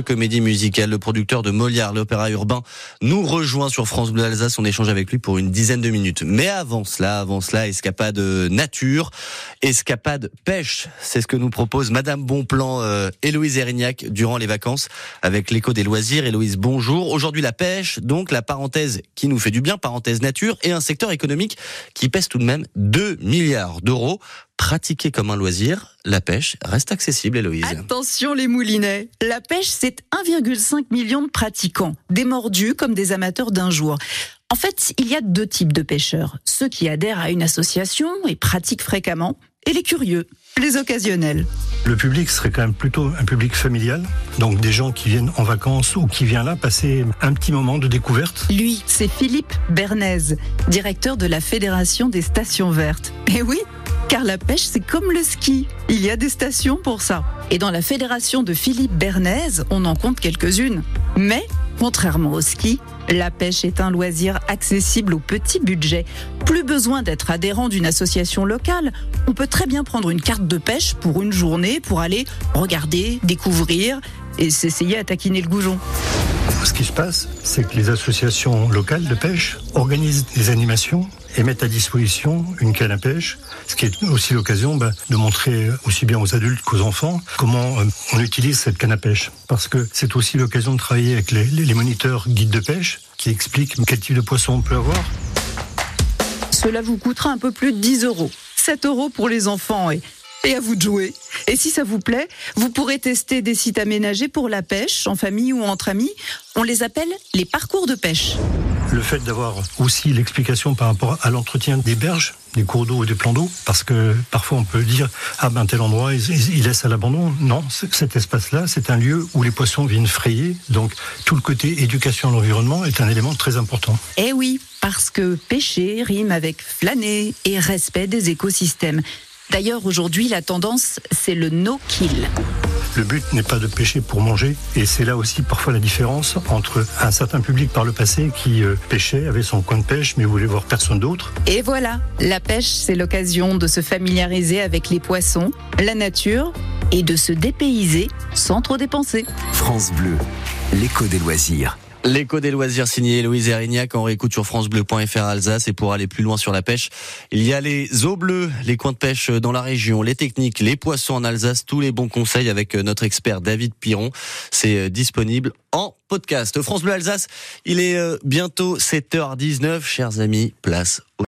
comédie musicale. Le producteur de Molière, l'opéra urbain, nous rejoint sur France Bleu Alsace. On échange avec lui pour une dizaine de minutes. Mais avant cela, avant cela, escapade nature, escapade pêche. C'est ce que nous propose Madame Bonplan, euh, Héloïse Erignac, durant les vacances avec l'écho des loisirs. Héloïse, bonjour. Aujourd'hui, la pêche, donc la parenthèse qui nous fait du bien, parenthèse nature, et un secteur économique qui pèse tout de même 2 milliards d'euros pratiquer comme un loisir, la pêche reste accessible, Héloïse. Attention les moulinets, la pêche c'est 1,5 million de pratiquants, des mordus comme des amateurs d'un jour. En fait, il y a deux types de pêcheurs, ceux qui adhèrent à une association et pratiquent fréquemment, et les curieux, les occasionnels. Le public serait quand même plutôt un public familial, donc des gens qui viennent en vacances ou qui viennent là passer un petit moment de découverte. Lui, c'est Philippe Bernays, directeur de la Fédération des stations vertes. Et oui, car la pêche, c'est comme le ski. Il y a des stations pour ça. Et dans la fédération de Philippe Bernays, on en compte quelques-unes. Mais, contrairement au ski, la pêche est un loisir accessible au petit budget. Plus besoin d'être adhérent d'une association locale. On peut très bien prendre une carte de pêche pour une journée pour aller regarder, découvrir et s'essayer à taquiner le goujon. Ce qui se passe, c'est que les associations locales de pêche organisent des animations et mettent à disposition une canne à pêche, ce qui est aussi l'occasion bah, de montrer aussi bien aux adultes qu'aux enfants comment euh, on utilise cette canne à pêche. Parce que c'est aussi l'occasion de travailler avec les, les moniteurs guides de pêche qui expliquent quel type de poisson on peut avoir. Cela vous coûtera un peu plus de 10 euros. 7 euros pour les enfants et et à vous de jouer. Et si ça vous plaît, vous pourrez tester des sites aménagés pour la pêche, en famille ou entre amis. On les appelle les parcours de pêche. Le fait d'avoir aussi l'explication par rapport à l'entretien des berges, des cours d'eau ou des plans d'eau, parce que parfois on peut dire ah ben tel endroit il, il laisse à l'abandon. Non, cet espace-là, c'est un lieu où les poissons viennent frayer. Donc tout le côté éducation à l'environnement est un élément très important. Eh oui, parce que pêcher rime avec flâner et respect des écosystèmes. D'ailleurs, aujourd'hui, la tendance, c'est le no-kill. Le but n'est pas de pêcher pour manger, et c'est là aussi parfois la différence entre un certain public par le passé qui euh, pêchait, avait son coin de pêche, mais voulait voir personne d'autre. Et voilà, la pêche, c'est l'occasion de se familiariser avec les poissons, la nature, et de se dépayser sans trop dépenser. France Bleu, l'écho des loisirs. L'écho des loisirs signé Louise Erignac en réécoute sur francebleu.fr Alsace et pour aller plus loin sur la pêche, il y a les eaux bleues, les coins de pêche dans la région, les techniques, les poissons en Alsace, tous les bons conseils avec notre expert David Piron. C'est disponible en podcast. France Bleu Alsace, il est bientôt 7h19, chers amis, place au